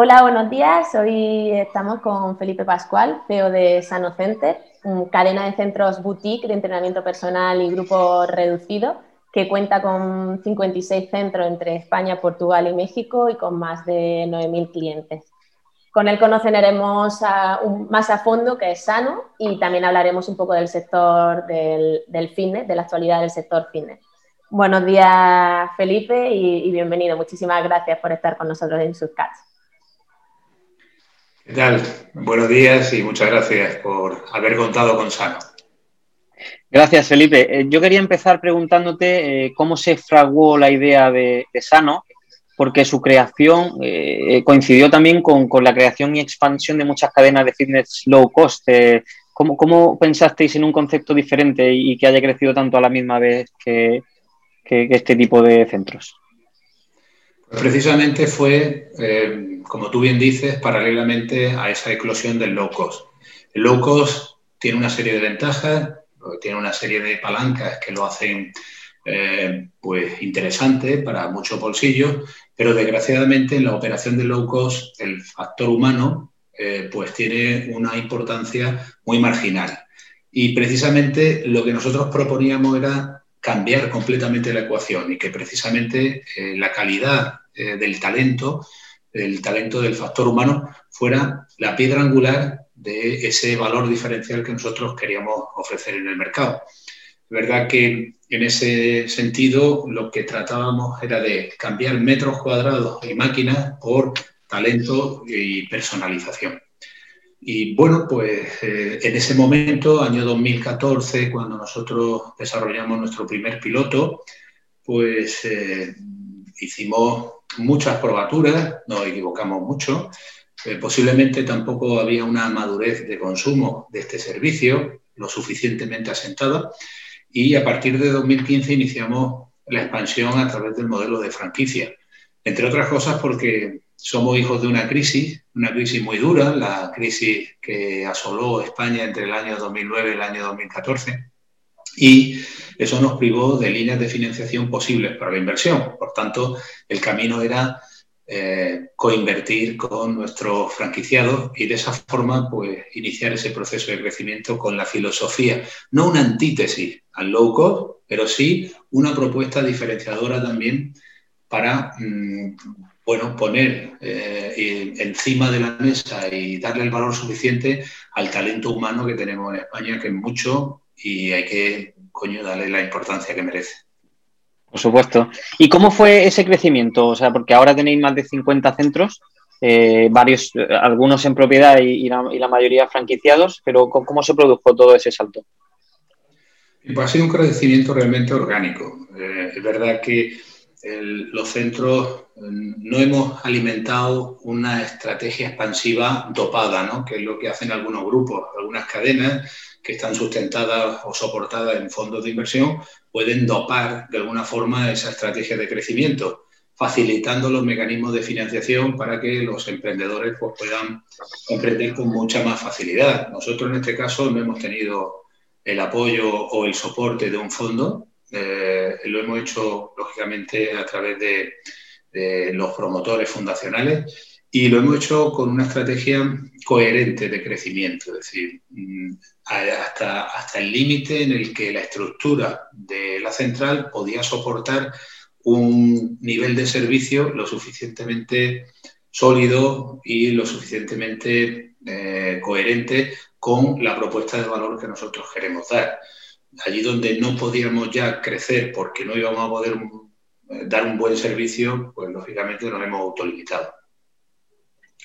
Hola, buenos días. Hoy estamos con Felipe Pascual, CEO de Sano Center, cadena de centros boutique de entrenamiento personal y grupo reducido que cuenta con 56 centros entre España, Portugal y México y con más de 9.000 clientes. Con él conoceremos más a fondo qué es Sano y también hablaremos un poco del sector del, del fitness, de la actualidad del sector fitness. Buenos días, Felipe, y, y bienvenido. Muchísimas gracias por estar con nosotros en Subcats. ¿Qué tal? Buenos días y muchas gracias por haber contado con Sano. Gracias, Felipe. Eh, yo quería empezar preguntándote eh, cómo se fraguó la idea de, Sano, porque su creación eh, coincidió también con, la creación y expansión de muchas cadenas de fitness low cost. ¿cómo, ¿cómo, pensasteis en un concepto diferente y, que haya crecido tanto a la misma vez que este tipo de centros? Precisamente fue, eh, como tú bien dices, paralelamente a esa eclosión del low cost. El low cost tiene una serie de ventajas, tiene una serie de palancas que lo hacen eh, pues interesante para muchos bolsillos, pero desgraciadamente en la operación del low cost el factor humano eh, pues tiene una importancia muy marginal. Y precisamente lo que nosotros proponíamos era cambiar completamente la ecuación y que precisamente eh, la calidad eh, del talento, el talento del factor humano, fuera la piedra angular de ese valor diferencial que nosotros queríamos ofrecer en el mercado. Es verdad que en ese sentido lo que tratábamos era de cambiar metros cuadrados y máquinas por talento y personalización. Y bueno, pues eh, en ese momento, año 2014, cuando nosotros desarrollamos nuestro primer piloto, pues eh, hicimos muchas probaturas, nos equivocamos mucho, eh, posiblemente tampoco había una madurez de consumo de este servicio lo suficientemente asentada y a partir de 2015 iniciamos la expansión a través del modelo de franquicia. Entre otras cosas porque somos hijos de una crisis, una crisis muy dura, la crisis que asoló España entre el año 2009 y el año 2014, y eso nos privó de líneas de financiación posibles para la inversión. Por tanto, el camino era eh, coinvertir con nuestros franquiciados y de esa forma pues, iniciar ese proceso de crecimiento con la filosofía, no una antítesis al low cost, pero sí una propuesta diferenciadora también para mmm, bueno, poner eh, encima de la mesa y darle el valor suficiente al talento humano que tenemos en España, que es mucho y hay que, coño, darle la importancia que merece. Por supuesto. ¿Y cómo fue ese crecimiento? O sea, porque ahora tenéis más de 50 centros, eh, varios, algunos en propiedad y, y, la, y, la, mayoría franquiciados, pero ¿cómo se produjo todo ese salto? Pues ha sido un crecimiento realmente orgánico. Eh, es verdad que el, los centros no hemos alimentado una estrategia expansiva dopada, ¿no? que es lo que hacen algunos grupos, algunas cadenas que están sustentadas o soportadas en fondos de inversión, pueden dopar de alguna forma esa estrategia de crecimiento, facilitando los mecanismos de financiación para que los emprendedores pues, puedan emprender con mucha más facilidad. Nosotros en este caso no hemos tenido el apoyo o el soporte de un fondo, eh, lo hemos hecho lógicamente a través de, los promotores fundacionales y lo hemos hecho con una estrategia coherente de crecimiento, es decir, mm, hasta, hasta el límite en el que la estructura de la central podía soportar un nivel de servicio lo suficientemente sólido y lo suficientemente eh, coherente con la propuesta de valor que nosotros queremos dar. Allí donde no podíamos ya crecer porque no íbamos a poder dar un buen servicio, pues lógicamente nos hemos autolimitado.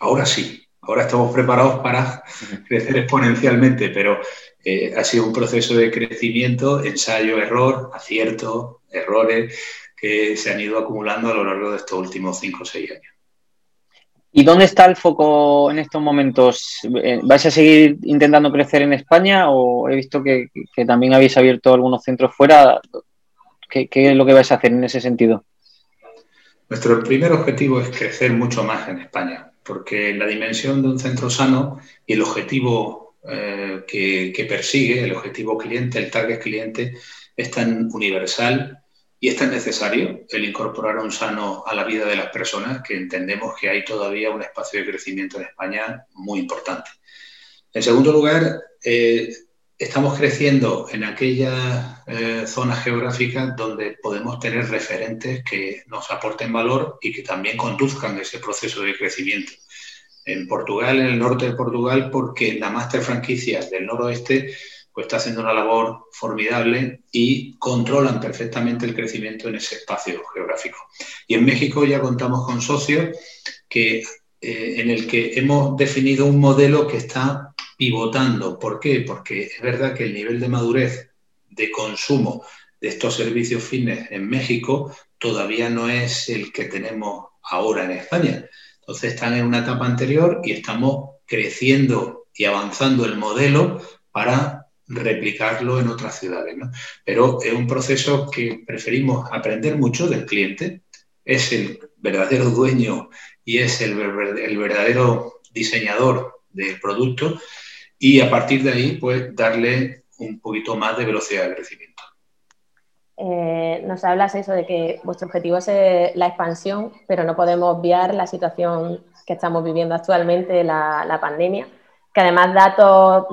Ahora sí, ahora estamos preparados para crecer exponencialmente, pero eh, ha sido un proceso de crecimiento, ensayo, error, acierto, errores que se han ido acumulando a lo largo de estos últimos cinco o seis años. ¿Y dónde está el foco en estos momentos? Eh, ¿Vais a seguir intentando crecer en España o he visto que, también habéis abierto algunos centros fuera? ¿Qué, ¿Qué, es lo que vais a hacer en ese sentido? Nuestro primer objetivo es crecer mucho más en España, porque la dimensión de un centro sano y el objetivo eh, que, persigue, el objetivo cliente, el target cliente, es tan universal Y es tan necesario el incorporar un sano a la vida de las personas que entendemos que hay todavía un espacio de crecimiento en España muy importante. En segundo lugar, eh, estamos creciendo en aquellas eh, zonas geográficas donde podemos tener referentes que nos aporten valor y que también conduzcan ese proceso de crecimiento. En Portugal, en el norte de Portugal, porque la máster franquicia del noroeste pues está haciendo una labor formidable y controlan perfectamente el crecimiento en ese espacio geográfico. Y en México ya contamos con socios que, eh, en el que hemos definido un modelo que está pivotando. ¿Por qué? Porque es verdad que el nivel de madurez de consumo de estos servicios fitness en México todavía no es el que tenemos ahora en España. Entonces están en una etapa anterior y estamos creciendo y avanzando el modelo para replicarlo en otras ciudades. Pero es un proceso que preferimos aprender mucho del cliente, es el verdadero dueño y es el, el verdadero diseñador del producto y a partir de ahí, pues darle un poquito más de velocidad de crecimiento. Eh, nos hablas eso de que vuestro objetivo es eh, la expansión, pero no podemos obviar la situación que estamos viviendo actualmente, la, pandemia, que además datos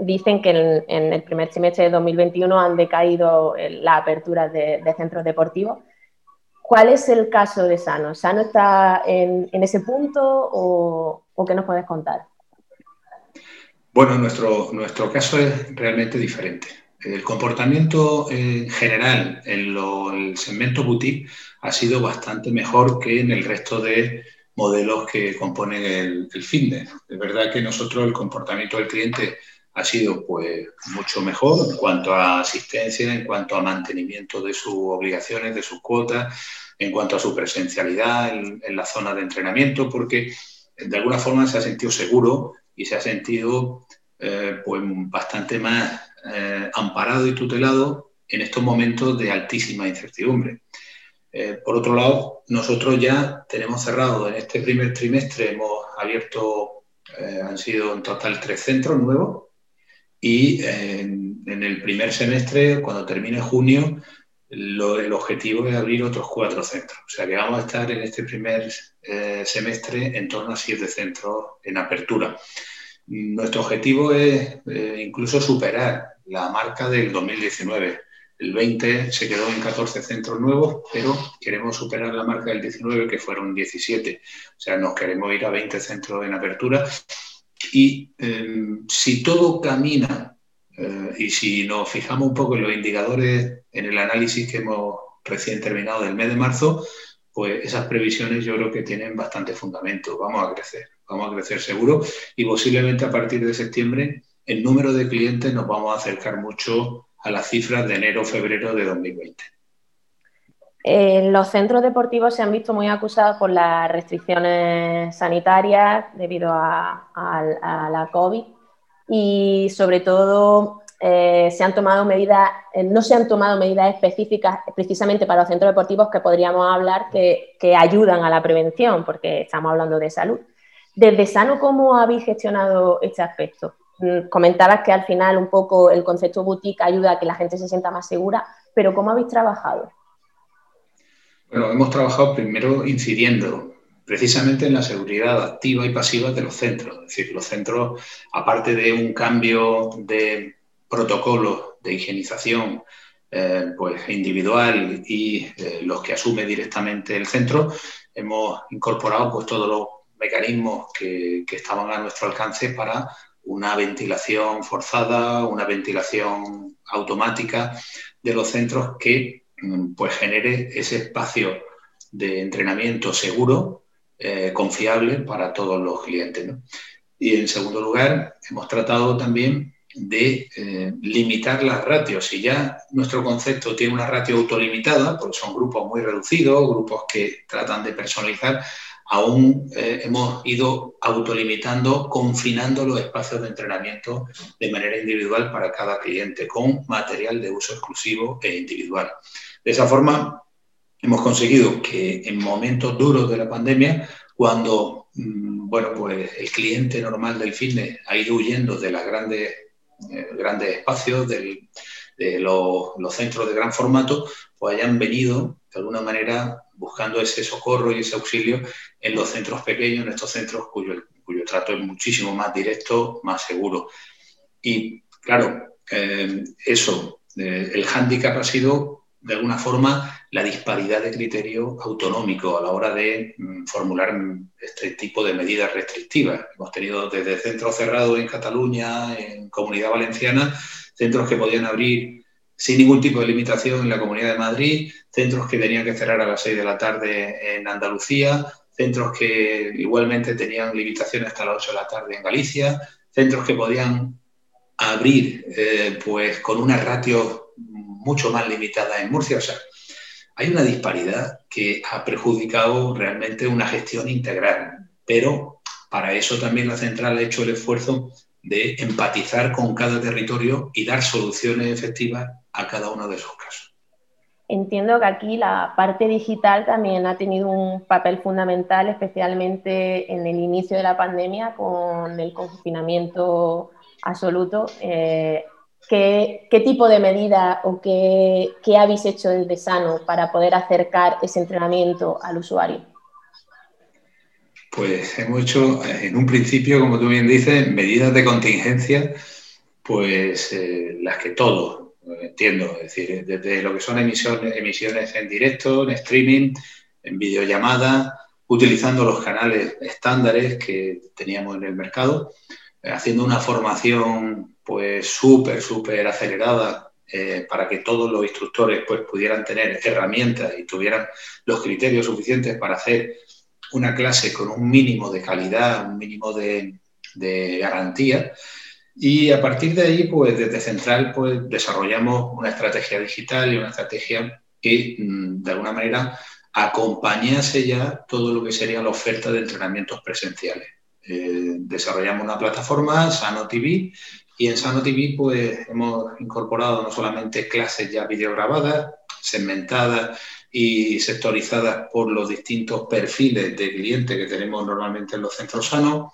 dicen que en, el primer semestre de 2021 han decaído las aperturas de, centros deportivos. ¿Cuál es el caso de Sano? ¿Sano está en, ese punto o, qué nos puedes contar? Bueno, nuestro, nuestro caso es realmente diferente. El comportamiento en general en el segmento boutique ha sido bastante mejor que en el resto de modelos que componen el, el fitness. Es verdad que nosotros el comportamiento del cliente ha sido pues mucho mejor en cuanto a asistencia, en cuanto a mantenimiento de sus obligaciones, de sus cuotas, en cuanto a su presencialidad en, en la zona de entrenamiento, porque de alguna forma se ha sentido seguro y se ha sentido eh, pues bastante más eh, amparado y tutelado en estos momentos de altísima incertidumbre. Eh, por otro lado, nosotros ya tenemos cerrado en este primer trimestre, hemos abierto, han sido en total tres centros nuevos y en, el primer semestre, cuando termine junio, el objetivo es abrir otros cuatro centros. O sea que vamos a estar en este primer semestre en torno a siete centros en apertura. Nuestro objetivo es eh, incluso superar la marca del 2019. El 20 se quedó en 14 centros nuevos, pero queremos superar la marca del 19, que fueron 17. O sea, nos queremos ir a 20 centros en apertura. Y em, si todo camina eh, y si nos fijamos un poco en los indicadores en el análisis que hemos recién terminado del mes de marzo, pues esas previsiones yo creo que tienen bastante fundamento. Vamos a crecer vamos a crecer seguro y posiblemente a partir de septiembre el número de clientes nos vamos a acercar mucho a las cifras de enero-febrero de 2020. Eh, los centros deportivos se han visto muy acusados por las restricciones sanitarias debido a, la COVID y sobre todo eh, se han tomado medidas, eh, no se han tomado medidas específicas precisamente para los centros deportivos que podríamos hablar que, que ayudan a la prevención, porque estamos hablando de salud. Desde Sano, ¿cómo habéis gestionado este aspecto? Mm, comentabas que al final un poco el concepto boutique ayuda a que la gente se sienta más segura, pero ¿cómo habéis trabajado? Bueno, hemos trabajado primero incidiendo precisamente en la seguridad activa y pasiva de los centros. Es decir, los centros, aparte de un cambio de protocolo de higienización eh, pues individual y eh, los que asume directamente el centro, hemos incorporado pues todos los mecanismos que, estaban a nuestro alcance para una ventilación forzada, una ventilación automática de los centros que mm, pues genere ese espacio de entrenamiento seguro, eh, confiable para todos los clientes. Y en segundo lugar, hemos tratado también de eh, limitar las ratios. Si ya nuestro concepto tiene una ratio autolimitada, porque son grupos muy reducidos, grupos que tratan de personalizar, aún eh, hemos ido autolimitando, confinando los espacios de entrenamiento de manera individual para cada cliente, con material de uso exclusivo e individual. De esa forma, hemos conseguido que en momentos duros de la pandemia, cuando mm, bueno, pues el cliente normal del fitness ha ido huyendo de los grandes, eh, grandes espacios, de los, los centros de gran formato, pues hayan venido de alguna manera buscando ese socorro y ese auxilio en los centros pequeños, en estos centros cuyo, cuyo trato es muchísimo más directo, más seguro. Y claro, eh, eso, eh, el hándicap ha sido de alguna forma la disparidad de criterio autonómico a la hora de mm, formular este tipo de medidas restrictivas. Hemos tenido desde centros cerrados en Cataluña, en Comunidad Valenciana, centros que podían abrir sin ningún tipo de limitación en la Comunidad de Madrid, centros que tenían que cerrar a las 6 de la tarde en Andalucía, centros que igualmente tenían limitaciones hasta las 8 de la tarde en Galicia, centros que podían abrir eh, pues con una ratio mucho más limitada en Murcia. O sea, hay una disparidad que ha perjudicado realmente una gestión integral, pero para eso también la central ha hecho el esfuerzo de empatizar con cada territorio y dar soluciones efectivas a cada uno de esos casos. Entiendo que aquí la parte digital también ha tenido un papel fundamental, especialmente en el inicio de la pandemia con el confinamiento absoluto. Eh, ¿qué, tipo de medida o qué, qué habéis hecho desde Sano para poder acercar ese entrenamiento al usuario? Pues hemos hecho, en un principio, como tú bien dices, medidas de contingencia, pues eh, las que todos, entiendo, es decir, desde lo que son emisiones, emisiones en directo, en streaming, en videollamada, utilizando los canales estándares que teníamos en el mercado, haciendo una formación pues súper, súper acelerada eh, para que todos los instructores pues pudieran tener herramientas y tuvieran los criterios suficientes para hacer una clase con un mínimo de calidad, un mínimo de, garantía. Y a partir de ahí, pues desde Central, pues desarrollamos una estrategia digital y una estrategia que mm, de alguna manera acompañase ya todo lo que sería la oferta de entrenamientos presenciales. Eh, desarrollamos una plataforma, Sano TV, y en Sano TV pues, hemos incorporado no solamente clases ya videograbadas, segmentadas y sectorizadas por los distintos perfiles de clientes que tenemos normalmente en los centros sanos.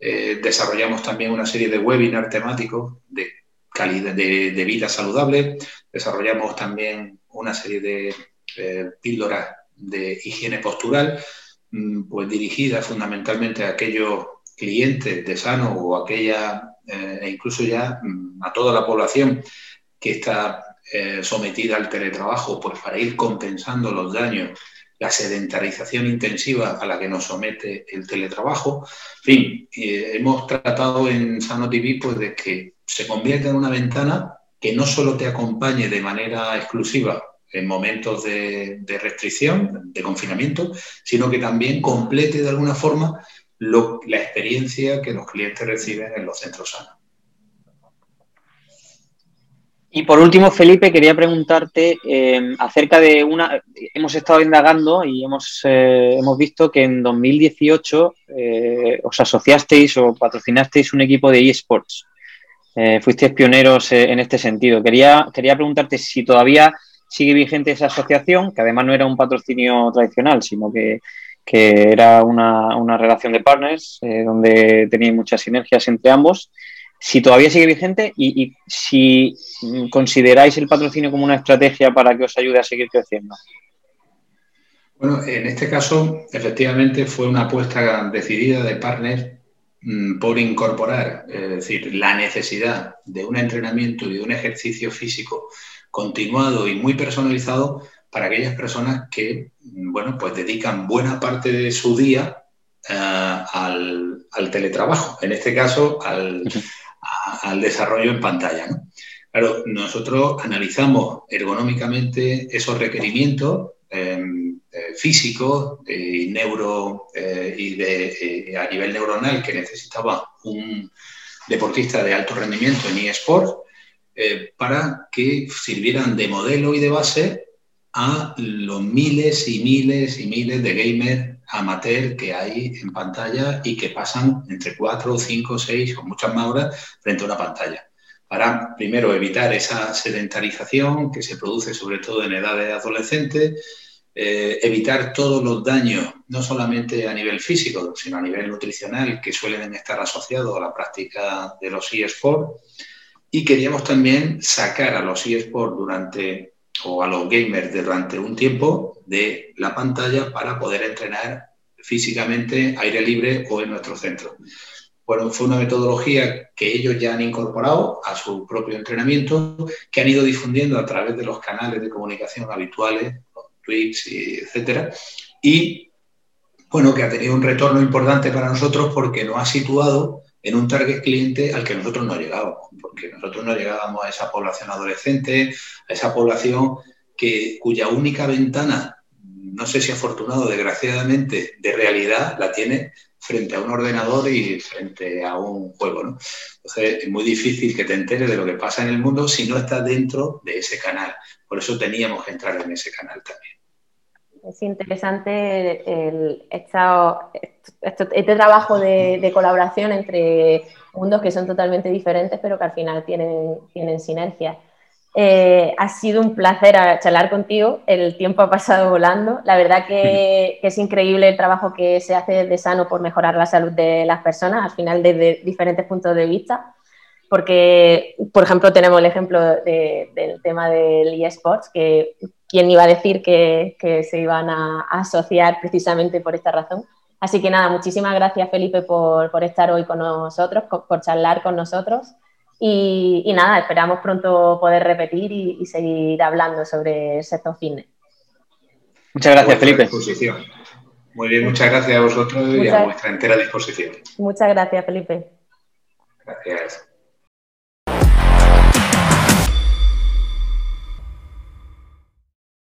Eh, desarrollamos también una serie de webinars temáticos de, calidad, de, vida saludable. Desarrollamos también una serie de eh, píldoras de higiene postural Mm, pues dirigida fundamentalmente a aquellos clientes de sano o aquella, eh, e incluso ya mm, a toda la población que está eh, sometida al teletrabajo, pues para ir compensando los daños, la sedentarización intensiva a la que nos somete el teletrabajo. En fin, hemos tratado en Sano TV pues, de que se convierta en una ventana que no solo te acompañe de manera exclusiva en momentos de, restricción, de confinamiento, sino que también complete de alguna forma la experiencia que los clientes reciben en los centros sanos. Y por último, Felipe, quería preguntarte eh, acerca de una. Hemos estado indagando y hemos, eh, hemos visto que en 2018 eh, os asociasteis o patrocinasteis un equipo de eSports. fuisteis pioneros en este sentido. Quería, quería preguntarte si todavía sigue vigente esa asociación, que además no era un patrocinio tradicional, sino que, era una, relación de partners donde tenían muchas sinergias entre ambos. Si todavía sigue vigente y, si consideráis el patrocinio como una estrategia para que os ayude a seguir creciendo. Bueno, en este caso, efectivamente, fue una apuesta decidida de partners mm, por incorporar, es decir, la necesidad de un entrenamiento y de un ejercicio físico continuado y muy personalizado para aquellas personas que, bueno, pues dedican buena parte de su día eh, al, teletrabajo, en este caso al, desarrollo en pantalla. Claro, nosotros analizamos ergonómicamente esos requerimientos em, eh, físicos y neuro eh, y de, a nivel neuronal que necesitaba un deportista de alto rendimiento en eSport eh, para que sirvieran de modelo y de base a los miles y miles y miles de gamers amateur que hay en pantalla y que pasan entre 4, 5, 6 o muchas más horas frente a una pantalla. Para, primero, evitar esa sedentarización que se produce sobre todo en edades adolescentes, eh, evitar todos los daños, no solamente a nivel físico, sino a nivel nutricional, que suelen estar asociados a la práctica de los eSports y queríamos también sacar a los eSports durante o a los gamers durante un tiempo de la pantalla para poder entrenar físicamente, aire libre o en nuestro centro. Bueno, fue una metodología que ellos ya han incorporado a su propio entrenamiento, que han ido difundiendo a través de los canales de comunicación habituales, Twitch, etcétera, y bueno, que ha tenido un retorno importante para nosotros porque nos ha situado en un target cliente al que nosotros no llegábamos, porque nosotros no llegábamos a esa población adolescente, a esa población que, cuya única ventana, no sé si afortunado desgraciadamente, de realidad la tiene frente a un ordenador y frente a un juego. ¿no? Entonces es muy difícil que te enteres de lo que pasa en el mundo si no estás dentro de ese canal. Por eso teníamos que entrar en ese canal también. Es interesante el, este trabajo de, colaboración entre mundos que son totalmente diferentes, pero que al final tienen, tienen sinergia. Eh, ha sido un placer charlar contigo, el tiempo ha pasado volando. La verdad que, es increíble el trabajo que se hace desde Sano por mejorar la salud de las personas, al final desde diferentes puntos de vista, porque, por ejemplo, tenemos el ejemplo del tema del eSports, que quién iba a decir que, se iban a, asociar precisamente por esta razón. Así que nada, muchísimas gracias Felipe por, estar hoy con nosotros, por charlar con nosotros. Y, nada, esperamos pronto poder repetir y, seguir hablando sobre el sector fitness. Muchas gracias, Felipe. Muy bien, muchas gracias a vosotros y a vuestra entera disposición. Muchas gracias, Felipe. Gracias.